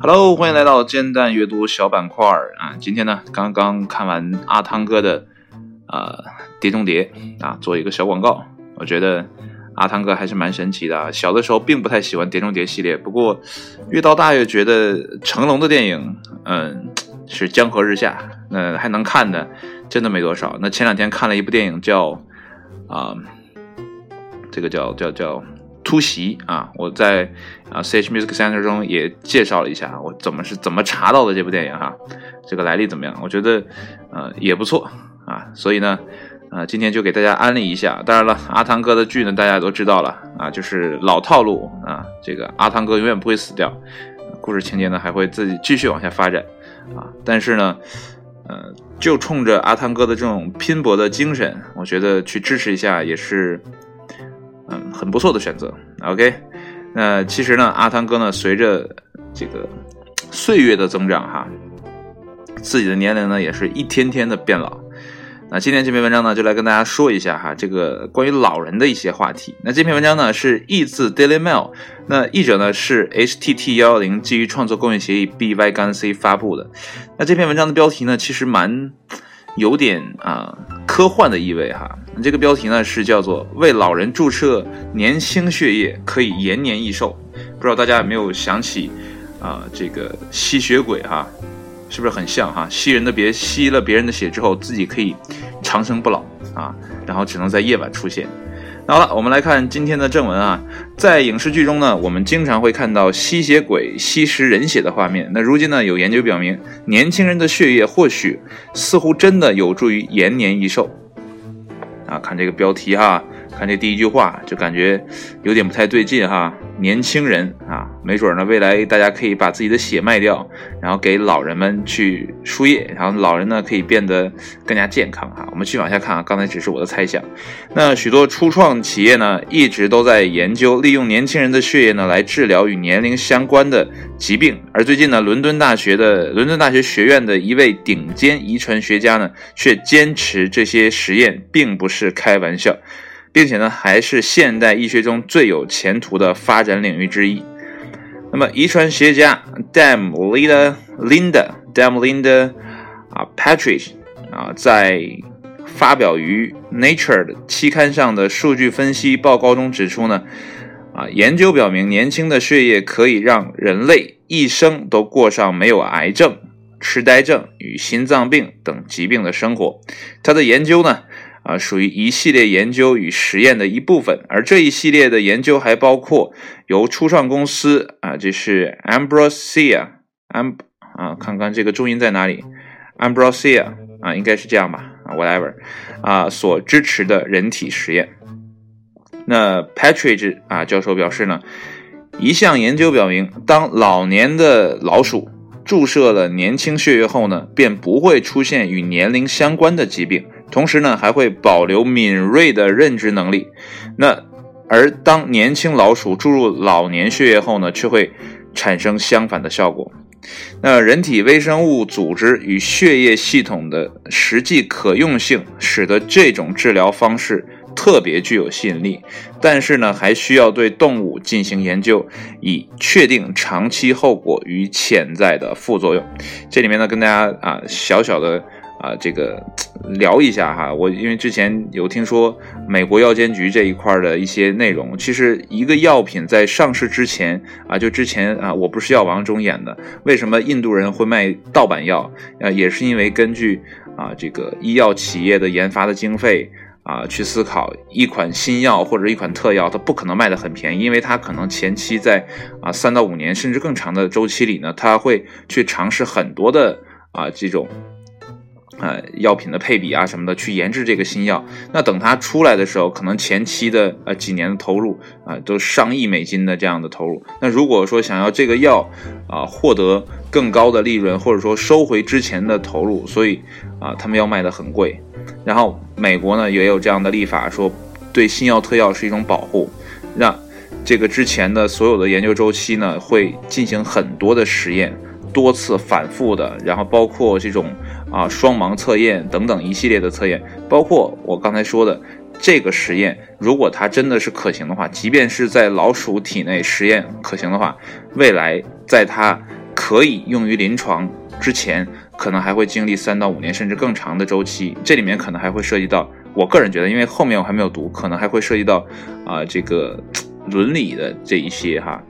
Hello，欢迎来到煎蛋阅读小板块啊！今天呢，刚刚看完阿汤哥的呃《碟中谍》啊，做一个小广告。我觉得阿汤哥还是蛮神奇的。小的时候并不太喜欢《碟中谍》系列，不过越到大越觉得成龙的电影，嗯，是江河日下。那还能看的，真的没多少。那前两天看了一部电影，叫啊，这个叫叫叫。突袭啊！我在啊 CH Music Center 中也介绍了一下，我怎么是怎么查到的这部电影哈，这个来历怎么样？我觉得呃也不错啊，所以呢，呃今天就给大家安利一下。当然了，阿汤哥的剧呢大家都知道了啊，就是老套路啊，这个阿汤哥永远不会死掉，故事情节呢还会自己继续往下发展啊。但是呢，呃就冲着阿汤哥的这种拼搏的精神，我觉得去支持一下也是。很不错的选择。OK，那其实呢，阿汤哥呢，随着这个岁月的增长，哈，自己的年龄呢，也是一天天的变老。那今天这篇文章呢，就来跟大家说一下哈，这个关于老人的一些话题。那这篇文章呢，是译自 Daily Mail，那译者呢是 HTT 幺幺零基于创作供应协议 BY 杠 C 发布的。那这篇文章的标题呢，其实蛮。有点啊科幻的意味哈，这个标题呢是叫做“为老人注射年轻血液，可以延年益寿”。不知道大家有没有想起啊这个吸血鬼哈，是不是很像哈？吸人的别吸了别人的血之后，自己可以长生不老啊，然后只能在夜晚出现。好了，我们来看今天的正文啊。在影视剧中呢，我们经常会看到吸血鬼吸食人血的画面。那如今呢，有研究表明，年轻人的血液或许似乎真的有助于延年益寿。啊，看这个标题哈。看这第一句话就感觉有点不太对劲哈，年轻人啊，没准呢未来大家可以把自己的血卖掉，然后给老人们去输液，然后老人呢可以变得更加健康哈。我们继续往下看啊，刚才只是我的猜想。那许多初创企业呢一直都在研究利用年轻人的血液呢来治疗与年龄相关的疾病，而最近呢伦敦大学的伦敦大学学院的一位顶尖遗传学家呢却坚持这些实验并不是开玩笑。并且呢，还是现代医学中最有前途的发展领域之一。那么，遗传学家 Dam Linda Linda Dam Linda 啊 Patrick 啊，在发表于 Nature 的期刊上的数据分析报告中指出呢，啊，研究表明，年轻的血液可以让人类一生都过上没有癌症、痴呆症与心脏病等疾病的生活。他的研究呢？啊，属于一系列研究与实验的一部分，而这一系列的研究还包括由初创公司啊，这是 Ambrosia，Amb 啊，看看这个重音在哪里，Ambrosia 啊，应该是这样吧，啊，whatever 啊，所支持的人体实验。那 Patrick 啊教授表示呢，一项研究表明，当老年的老鼠注射了年轻血液后呢，便不会出现与年龄相关的疾病。同时呢，还会保留敏锐的认知能力。那而当年轻老鼠注入老年血液后呢，却会产生相反的效果。那人体微生物组织与血液系统的实际可用性，使得这种治疗方式特别具有吸引力。但是呢，还需要对动物进行研究，以确定长期后果与潜在的副作用。这里面呢，跟大家啊小小的。啊，这个聊一下哈，我因为之前有听说美国药监局这一块的一些内容，其实一个药品在上市之前啊，就之前啊，我不是药王中演的，为什么印度人会卖盗版药？呃，也是因为根据啊这个医药企业的研发的经费啊去思考，一款新药或者一款特药，它不可能卖得很便宜，因为它可能前期在啊三到五年甚至更长的周期里呢，它会去尝试很多的啊这种。呃，药品的配比啊什么的，去研制这个新药。那等它出来的时候，可能前期的呃几年的投入啊，都上亿美金的这样的投入。那如果说想要这个药啊获得更高的利润，或者说收回之前的投入，所以啊他们要卖的很贵。然后美国呢也有这样的立法，说对新药特药是一种保护，让这个之前的所有的研究周期呢会进行很多的实验，多次反复的，然后包括这种。啊，双盲测验等等一系列的测验，包括我刚才说的这个实验如果它真的是可行的话，即便是在老鼠体内实验可行的话，未来在它可以用于临床之前，可能还会经历三到五年甚至更长的周期。这里面可能还会涉及到，我个人觉得，因为后面我还没有读，可能还会涉及到啊这个 伦理的这一些哈。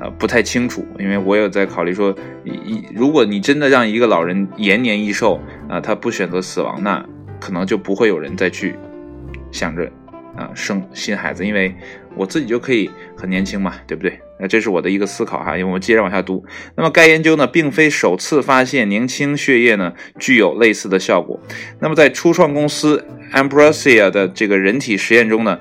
呃，不太清楚，因为我有在考虑说，一如果你真的让一个老人延年益寿啊，他不选择死亡，那可能就不会有人再去想着啊生新孩子，因为我自己就可以很年轻嘛，对不对？那这是我的一个思考哈，因为我们接着往下读。那么该研究呢，并非首次发现年轻血液呢具有类似的效果。那么在初创公司 Ambrosia 的这个人体实验中呢，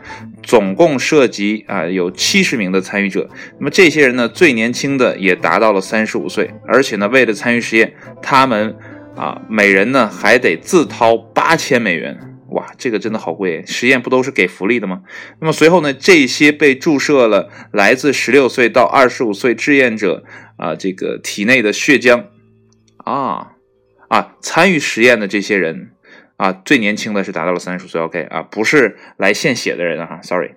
总共涉及啊有七十名的参与者。那么这些人呢，最年轻的也达到了三十五岁，而且呢，为了参与实验，他们啊每人呢还得自掏八千美元。哇，这个真的好贵！实验不都是给福利的吗？那么随后呢？这些被注射了来自十六岁到二十五岁志愿者啊，这个体内的血浆啊啊，参与实验的这些人啊，最年轻的是达到了三十岁。OK 啊，不是来献血的人啊，Sorry。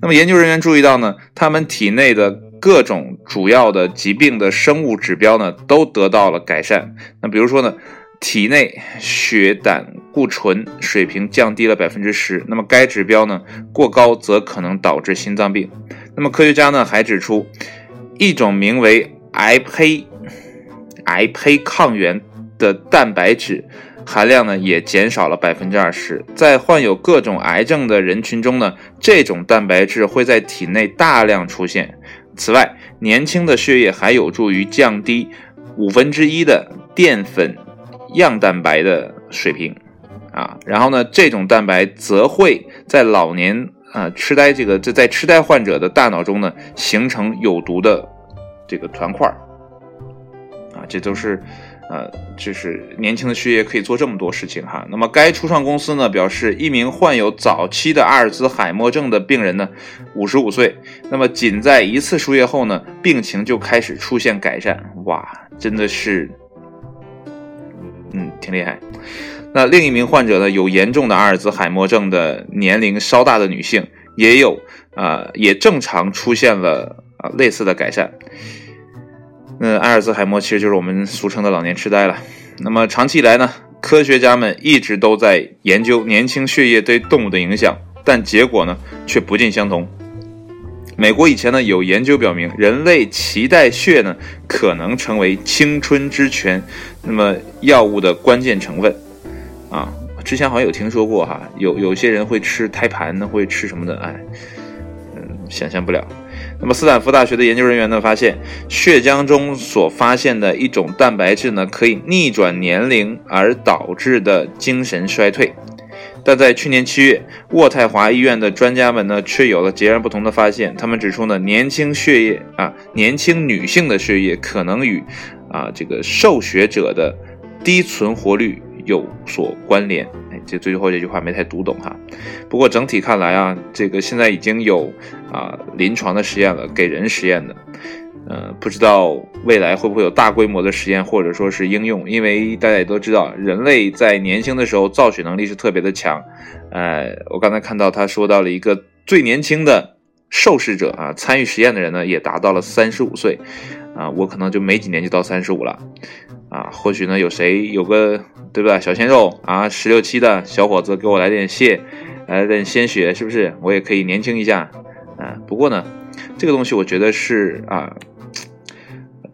那么研究人员注意到呢，他们体内的各种主要的疾病的生物指标呢，都得到了改善。那比如说呢？体内血胆固醇水平降低了百分之十，那么该指标呢过高则可能导致心脏病。那么科学家呢还指出，一种名为癌胚癌胚抗原的蛋白质含量呢也减少了百分之二十。在患有各种癌症的人群中呢，这种蛋白质会在体内大量出现。此外，年轻的血液还有助于降低五分之一的淀粉。样蛋白的水平啊，然后呢，这种蛋白则会在老年啊痴呆这个这在痴呆患者的大脑中呢形成有毒的这个团块啊，这都是呃，就是年轻的血液可以做这么多事情哈。那么该初创公司呢表示，一名患有早期的阿尔兹海默症的病人呢，五十五岁，那么仅在一次输液后呢，病情就开始出现改善，哇，真的是。嗯，挺厉害。那另一名患者呢？有严重的阿尔兹海默症的年龄稍大的女性，也有啊，也正常出现了啊类似的改善。那阿尔兹海默其实就是我们俗称的老年痴呆了。那么长期以来呢，科学家们一直都在研究年轻血液对动物的影响，但结果呢却不尽相同。美国以前呢有研究表明，人类脐带血呢可能成为青春之泉，那么药物的关键成分啊，之前好像有听说过哈，有有些人会吃胎盘呢，会吃什么的，哎，嗯，想象不了。那么斯坦福大学的研究人员呢发现，血浆中所发现的一种蛋白质呢，可以逆转年龄而导致的精神衰退。但在去年七月，渥太华医院的专家们呢，却有了截然不同的发现。他们指出呢，年轻血液啊，年轻女性的血液可能与啊这个受血者的低存活率有所关联。哎，这最后这句话没太读懂哈。不过整体看来啊，这个现在已经有啊临床的实验了，给人实验的。呃，不知道未来会不会有大规模的实验或者说是应用，因为大家也都知道，人类在年轻的时候造血能力是特别的强。呃，我刚才看到他说到了一个最年轻的受试者啊，参与实验的人呢也达到了三十五岁，啊，我可能就没几年就到三十五了，啊，或许呢有谁有个对吧小鲜肉啊，十六七的小伙子给我来点血，来点鲜血，是不是我也可以年轻一下？啊，不过呢，这个东西我觉得是啊。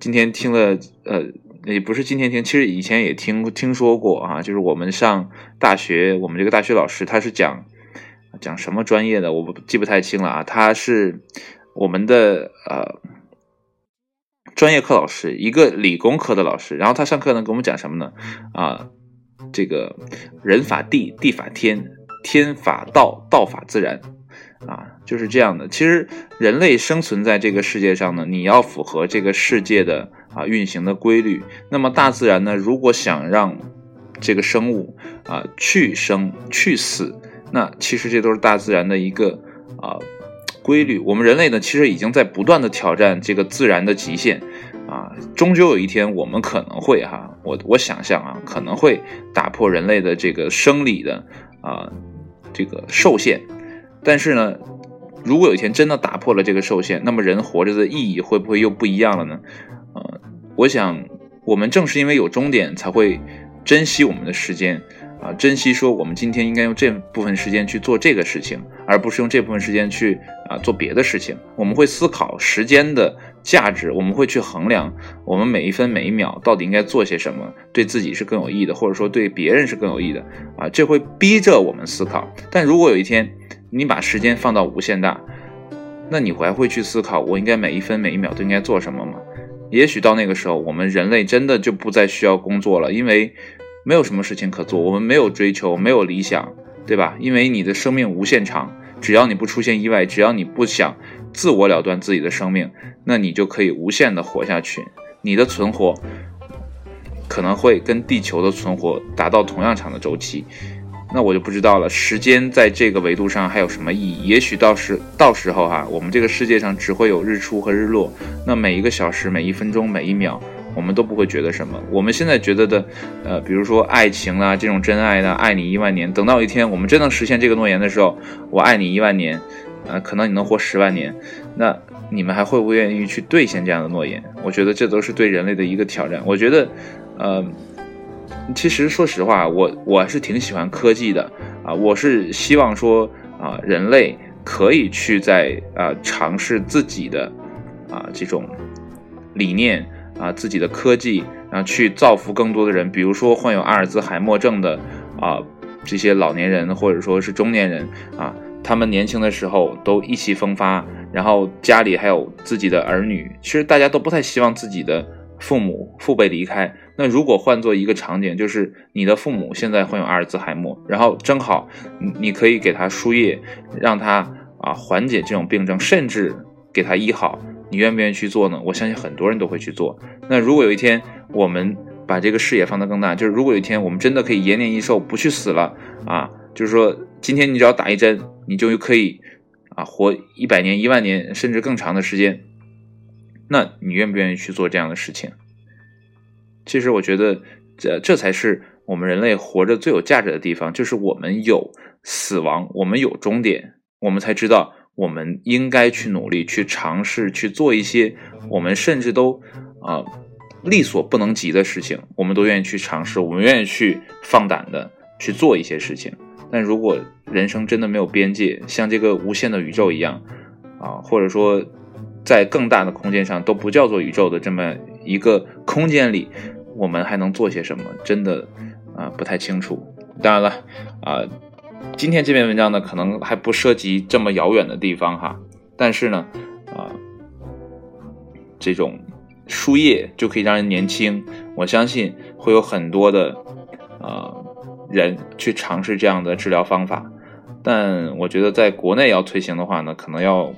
今天听了，呃，也不是今天听，其实以前也听听说过啊。就是我们上大学，我们这个大学老师他是讲讲什么专业的，我不记不太清了啊。他是我们的呃专业课老师，一个理工科的老师。然后他上课呢，给我们讲什么呢？啊，这个人法地，地法天，天法道，道法自然。啊，就是这样的。其实人类生存在这个世界上呢，你要符合这个世界的啊运行的规律。那么大自然呢，如果想让这个生物啊去生去死，那其实这都是大自然的一个啊规律。我们人类呢，其实已经在不断的挑战这个自然的极限啊。终究有一天，我们可能会哈，我我想象啊，可能会打破人类的这个生理的啊这个受限。但是呢，如果有一天真的打破了这个受限，那么人活着的意义会不会又不一样了呢？呃，我想我们正是因为有终点，才会珍惜我们的时间。啊，珍惜说我们今天应该用这部分时间去做这个事情，而不是用这部分时间去啊做别的事情。我们会思考时间的价值，我们会去衡量我们每一分每一秒到底应该做些什么，对自己是更有益的，或者说对别人是更有益的啊。这会逼着我们思考。但如果有一天你把时间放到无限大，那你还会去思考我应该每一分每一秒都应该做什么吗？也许到那个时候，我们人类真的就不再需要工作了，因为。没有什么事情可做，我们没有追求，没有理想，对吧？因为你的生命无限长，只要你不出现意外，只要你不想自我了断自己的生命，那你就可以无限的活下去。你的存活可能会跟地球的存活达到同样长的周期，那我就不知道了。时间在这个维度上还有什么意义？也许到时到时候哈，我们这个世界上只会有日出和日落，那每一个小时、每一分钟、每一秒。我们都不会觉得什么。我们现在觉得的，呃，比如说爱情啊，这种真爱啊，爱你一万年。等到一天我们真能实现这个诺言的时候，我爱你一万年，呃，可能你能活十万年，那你们还会不愿意去兑现这样的诺言？我觉得这都是对人类的一个挑战。我觉得，呃，其实说实话，我我是挺喜欢科技的啊，我是希望说啊，人类可以去在啊尝试自己的啊这种理念。啊，自己的科技，然后去造福更多的人，比如说患有阿尔兹海默症的啊这些老年人或者说是中年人啊，他们年轻的时候都意气风发，然后家里还有自己的儿女，其实大家都不太希望自己的父母父辈离开。那如果换做一个场景，就是你的父母现在患有阿尔兹海默，然后正好你可以给他输液，让他啊缓解这种病症，甚至给他医好。你愿不愿意去做呢？我相信很多人都会去做。那如果有一天我们把这个视野放得更大，就是如果有一天我们真的可以延年益寿，不去死了啊，就是说今天你只要打一针，你就可以啊活一百年、一万年，甚至更长的时间。那你愿不愿意去做这样的事情？其实我觉得这这才是我们人类活着最有价值的地方，就是我们有死亡，我们有终点，我们才知道。我们应该去努力，去尝试，去做一些我们甚至都啊力所不能及的事情，我们都愿意去尝试，我们愿意去放胆的去做一些事情。但如果人生真的没有边界，像这个无限的宇宙一样啊，或者说在更大的空间上都不叫做宇宙的这么一个空间里，我们还能做些什么？真的啊不太清楚。当然了啊。今天这篇文章呢，可能还不涉及这么遥远的地方哈，但是呢，啊，这种输液就可以让人年轻，我相信会有很多的啊人去尝试这样的治疗方法，但我觉得在国内要推行的话呢，可能要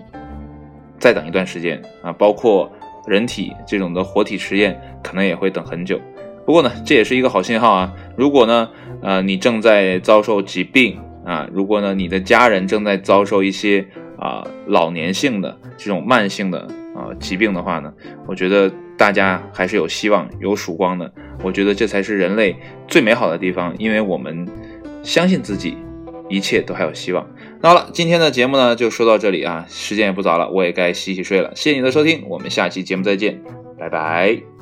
再等一段时间啊，包括人体这种的活体实验，可能也会等很久。不过呢，这也是一个好信号啊，如果呢，呃，你正在遭受疾病。啊，如果呢，你的家人正在遭受一些啊老年性的这种慢性的啊疾病的话呢，我觉得大家还是有希望、有曙光的。我觉得这才是人类最美好的地方，因为我们相信自己，一切都还有希望。那好了，今天的节目呢就说到这里啊，时间也不早了，我也该洗洗睡了。谢谢你的收听，我们下期节目再见，拜拜。